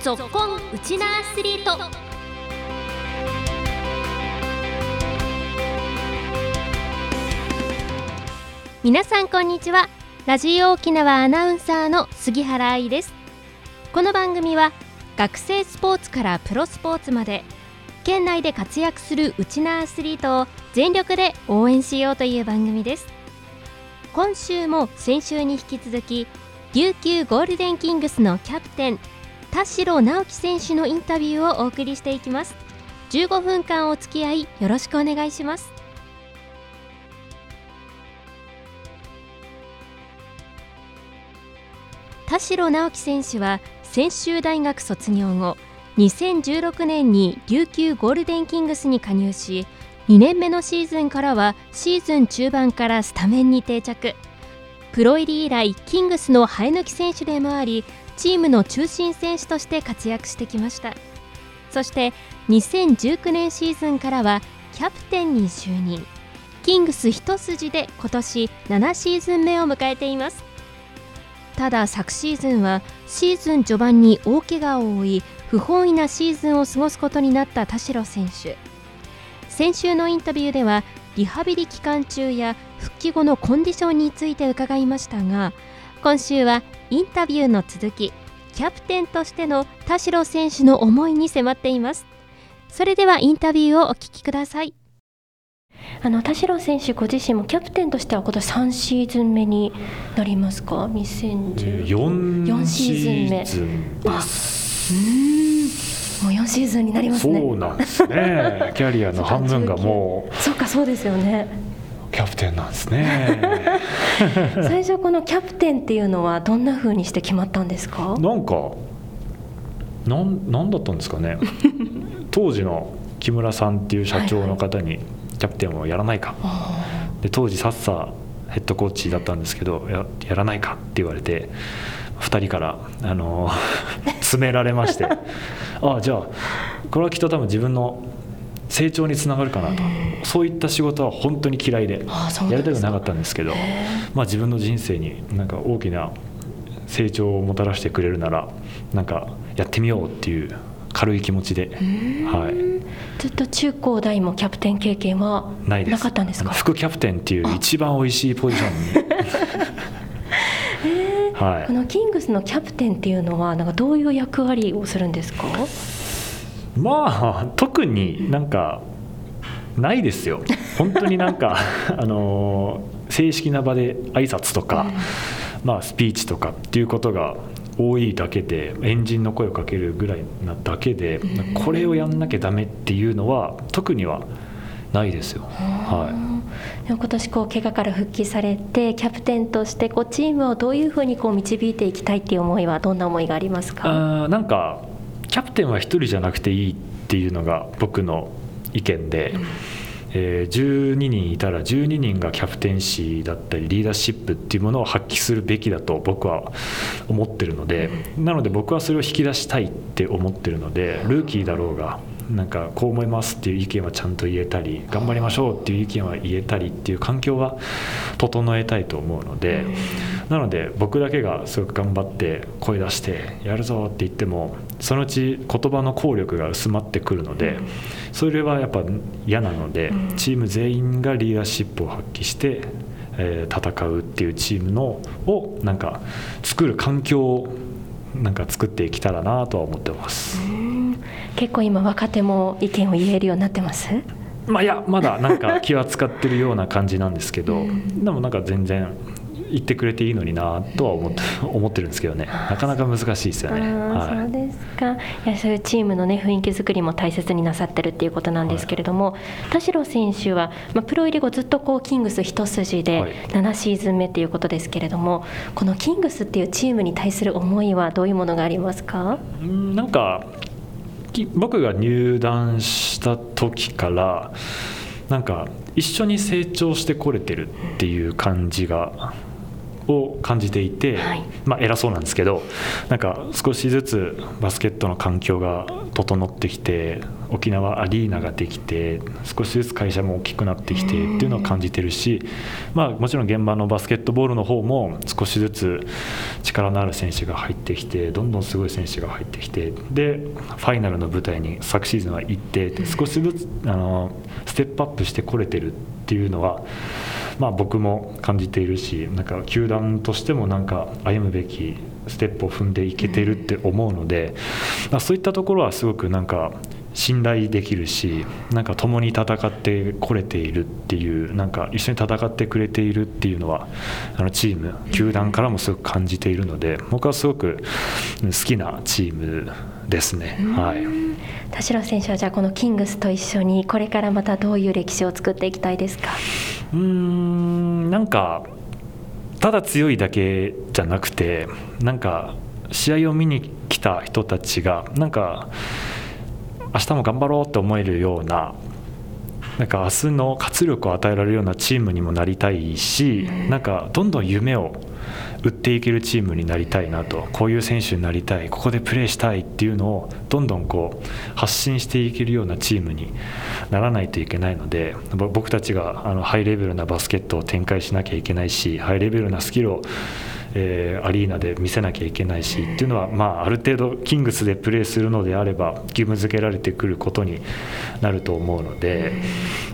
ぞっこんウチナアスリート。皆さんこんにちは。ラジオ沖縄アナウンサーの杉原愛です。この番組は学生スポーツからプロスポーツまで県内で活躍するウチナアスリートを全力で応援しようという番組です。今週も先週に引き続き琉球ゴールデンキングスのキャプテン田代直樹選手のインタビューをお送りしていきます。15分間お付き合いよろしくお願いします。田代直樹選手は専修大学卒業後2016年に琉球ゴールデンキングスに加入し2年目のシーズンからはシーズン中盤からスタメンに定着。プロ入り以来キングスの生え抜き選手でもありチームの中心選手として活躍してきました。そして2019年シーズンからはキャプテンに就任。キングス一筋で今年7シーズン目を迎えています。ただ昨シーズンはシーズン序盤に大怪我を負い不本意なシーズンを過ごすことになった田代選手。先週のインタビューではリハビリ期間中や復帰後のコンディションについて伺いましたが今週はインタビューの続きキャプテンとしての田代選手の思いに迫っています。それではインタビューをお聞きください。あの田代選手ご自身もキャプテンとしては今年3シーズン目になりますか？2014シーズン目。ですもう4シーズンになりますね。そうなんですね。キャリアの半分がもう。そうかそうですよねキャプテンなんですね。最初このキャプテンっていうのはどんなふうにして決まったんですか？なんかなんなんだったんですかね。当時の木村さんっていう社長の方にキャプテンをやらないか、はい、で当時サッサヘッドコーチだったんですけどややらないかって言われて2人からあの 詰められまして。ああじゃあこれはきっと多分自分の成長につながるかなと。そういった仕事は本当に嫌いで。やりたくなかったんですけどまあ、自分の人生になんか大きな成長をもたらしてくれるならなんかやってみようっていう軽い気持ちで、はい、ずっと中高大もキャプテン経験はなかったんですか？副キャプテンっていう一番おいしいポジションに。はい、このキングスのキャプテンっていうのはなんかどういう役割をするんですか？まあ特になんかないですよ。本当になんか あの正式な場で挨拶とか、まあ、スピーチとかっていうことが多いだけでエンジンの声をかけるぐらいなだけでこれをやんなきゃダメっていうのは特にはないですよ。はい。今年こう怪我から復帰されてキャプテンとしてこうチームをどういうふうにこう導いていきたいっていう思いはどんな思いがありますか？あなんかキャプテンは1人じゃなくていいっていうのが僕の意見で、うん、えー、12人いたら12人がキャプテンシーだったりリーダーシップっていうものを発揮するべきだと僕は思ってるので、うん、なので僕はそれを引き出したいって思ってるのでルーキーだろうがなんかこう思いますっていう意見はちゃんと言えたり頑張りましょうっていう意見は言えたりっていう環境は整えたいと思うのでなので僕だけがすごく頑張って声出してやるぞって言ってもそのうち言葉の効力が薄まってくるのでそれはやっぱ嫌なのでチーム全員がリーダーシップを発揮してえ戦うっていうチームのをなんか作る環境をなんか作っていけたらなとは思ってます。結構今若手も意見を言えるようになってます？まあいやまだなんか気は使ってるような感じなんですけど、でもなんか全然言ってくれていいのになとは思って 思ってるんですけどね。なかなか難しいですよね。はい、そうですか。いやそういうチームの、ね、雰囲気作りも大切になさってるっていうことなんですけれども、はい、田代選手は、まあ、プロ入り後ずっとこうキングス一筋で7シーズン目っていうことですけれども、はい、このキングスっていうチームに対する思いはどういうものがありますか？なんか僕が入団した時からなんか一緒に成長してこれてるっていう感じがを感じていて、はい、まあ、偉そうなんですけどなんか少しずつバスケットの環境が整ってきて沖縄アリーナができて少しずつ会社も大きくなってきてっていうのを感じてるし、まあ、もちろん現場のバスケットボールの方も少しずつ力のある選手が入ってきてどんどんすごい選手が入ってきてでファイナルの舞台に昨シーズンは行って少しずつあのステップアップしてこれてるっていうのは。まあ、僕も感じているしなんか球団としてもなんか歩むべきステップを踏んでいけてるって思うので、まあ、そういったところはすごくなんか信頼できるしなんか共に戦ってこれているっていうなんか一緒に戦ってくれているっていうのはあのチーム球団からもすごく感じているので僕はすごく好きなチームですね。はい、田代選手はじゃあこのキングスと一緒にこれからまたどういう歴史を作っていきたいですか？うんなんかただ強いだけじゃなくてなんか試合を見に来た人たちがなんか明日も頑張ろうって思えるようななんか明日の活力を与えられるようなチームにもなりたいし、なんかどんどん夢を売っていけるチームになりたいなと。こういう選手になりたい。ここでプレーしたいっていうのをどんどんこう発信していけるようなチームにならないといけないので僕たちがあのハイレベルなバスケットを展開しなきゃいけないしハイレベルなスキルをえー、アリーナで見せなきゃいけないしっていうのは、まあ、ある程度キングスでプレーするのであれば義務付けられてくることになると思うので、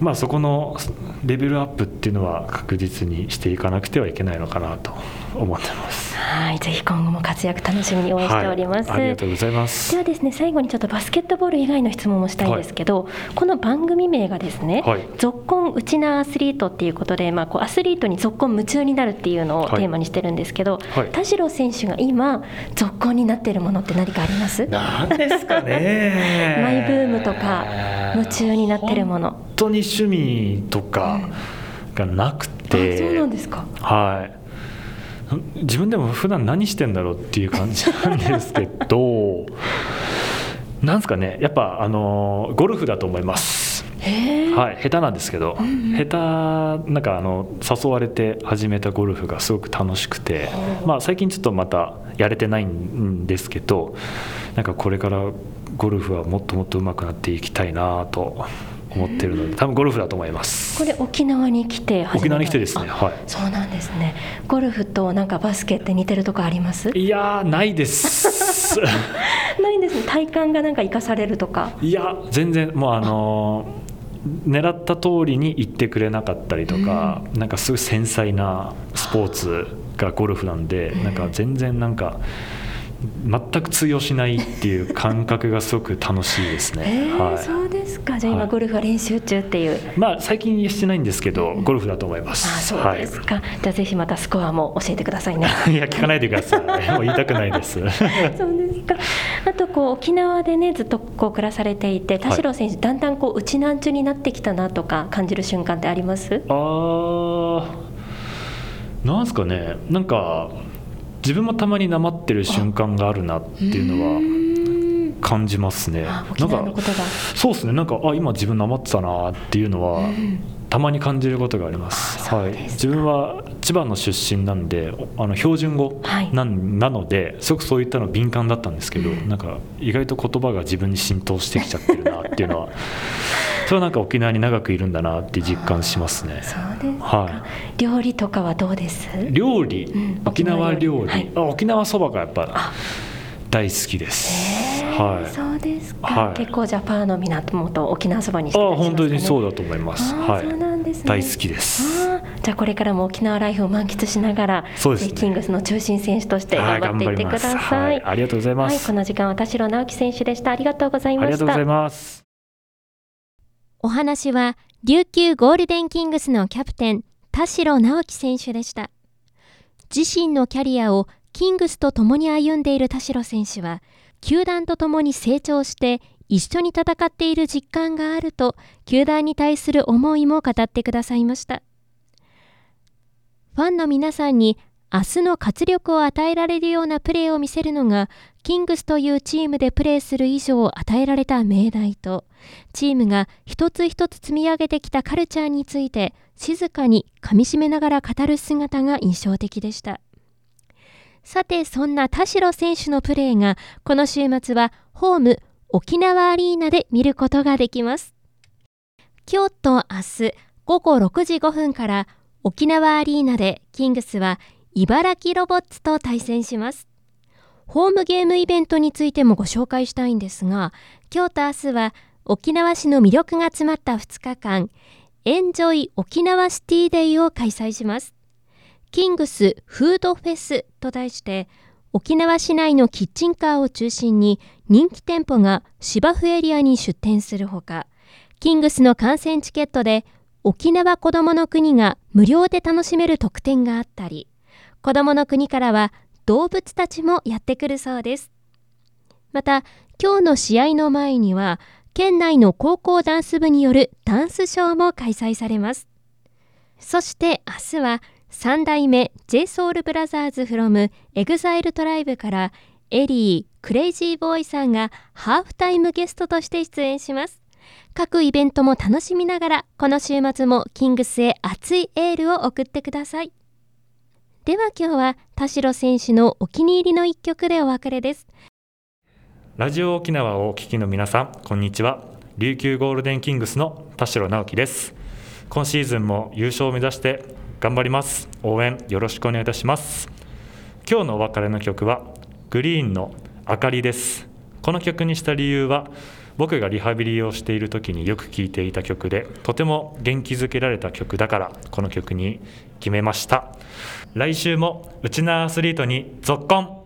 まあ、そこのレベルアップっていうのは確実にしていかなくてはいけないのかなと思ってます。はいぜひ今後も活躍楽しみに応援しております、はい、ありがとうございます。ではですね最後にちょっとバスケットボール以外の質問もしたいんですけど、はい、この番組名がですね、はい、続婚うちなアスリートっていうことで、まあ、こうアスリートに続婚夢中になるっていうのをテーマにしてるんですけど、はい、田代選手が今続婚になっているものって何かあります？何ですかね。マイブームとか夢中になってるもの。本当に趣味とかがなくて、うん、そうなんですか。はい自分でも普段何してんだろうっていう感じなんですけど なんですかねやっぱあのゴルフだと思います。はい、下手なんですけど、うんうん、下手なんかあの誘われて始めたゴルフがすごく楽しくて、まあ、最近ちょっとまたやれてないんですけどなんかこれからゴルフはもっともっと上手くなっていきたいなと思ってるので多分ゴルフだと思います。これ沖縄に来て沖縄に来てですねはい。そうなんですね。ゴルフとなんかバスケって似てるとこあります？いやないです。ないんですね。体感がなんか生かされるとか？いや全然もうあの狙った通りに行ってくれなかったりとか、うん、なんかすごい繊細なスポーツがゴルフなんで、うん、なんか全然なんか全く通用しないっていう感覚がすごく楽しいですね。えー、はい、そうですか？じゃあ今ゴルフは練習中っていう。はい、まあ最近してないんですけど、ゴルフだと思います。あ、そうですか。はい、じゃあぜひまたスコアも教えてくださいね。いや聞かないでください。もう言いたくないです。そうですか。あとこう沖縄でねずっとこう暮らされていて、田代選手、だんだんこう内南中になってきたなとか感じる瞬間ってあります？ああ、なんですかね。なんか。自分もたまになまってる瞬間があるなっていうのは感じますね。なんかそうですね。なんかあ今自分なまってたなっていうのはたまに感じることがあります。はい、自分は千葉の出身なんであの標準語なはい、なのですごくそういったの敏感だったんですけど、うん、なんか意外と言葉が自分に浸透してきちゃってるなっていうのは それはなんか沖縄に長くいるんだなって実感しますね。そうですはい。料理とかはどうです？料理、うん、沖縄料理、はい、あ沖縄そばがやっぱ大好きです。はい。そうですか。はい、結構じゃパーの港と沖縄そばにして、ね、あ本当にそうだと思います。はい。そうなんですね。大好きです。じゃあこれからも沖縄ライフを満喫しながら、そうですね、キングスの中心選手として頑張っていってください。はい、ありがとうございます。はい、この時間は田代直樹選手でした。ありがとうございました。ありがとうございます。お話は琉球ゴールデンキングスのキャプテン田代直樹選手でした自身のキャリアをキングスと共に歩んでいる田代選手は球団と共に成長して一緒に戦っている実感があると球団に対する思いも語ってくださいましたファンの皆さんに明日の活力を与えられるようなプレーを見せるのが、キングスというチームでプレーする以上与えられた命題と、チームが一つ一つ積み上げてきたカルチャーについて、静かに噛みしめながら語る姿が印象的でした。さて、そんな田代選手のプレーが、この週末はホーム沖縄アリーナで見ることができます。今日と明日午後6時5分から沖縄アリーナでキングスは茨城ロボッツと対戦します。ホームゲームイベントについてもご紹介したいんですが、今日と明日は沖縄市の魅力が詰まった2日間、エンジョイ沖縄シティデイを開催します。キングスフードフェスと題して、沖縄市内のキッチンカーを中心に人気店舗が芝生エリアに出店するほか、キングスの観戦チケットで沖縄こどもの国が無料で楽しめる特典があったり、子どもの国からは動物たちもやってくるそうです。また、今日の試合の前には、県内の高校ダンス部によるダンスショーも開催されます。そして明日は3代目 JSOULBROTHERS from EXILE トライブからエリー・クレイジーボーイさんがハーフタイムゲストとして出演します。各イベントも楽しみながら、この週末もキングスへ熱いエールを送ってください。では今日は田代選手のお気に入りの一曲でお別れです。ラジオ沖縄をお聞きの皆さん、こんにちは。琉球ゴールデンキングスの田代直樹です。今シーズンも優勝を目指して頑張ります。応援よろしくお願いいたします。今日のお別れの曲はグリーンの明かりです。この曲にした理由は僕がリハビリをしている時によく聴いていた曲でとても元気づけられた曲だからこの曲に決めました。来週もうちなアスリートに続婚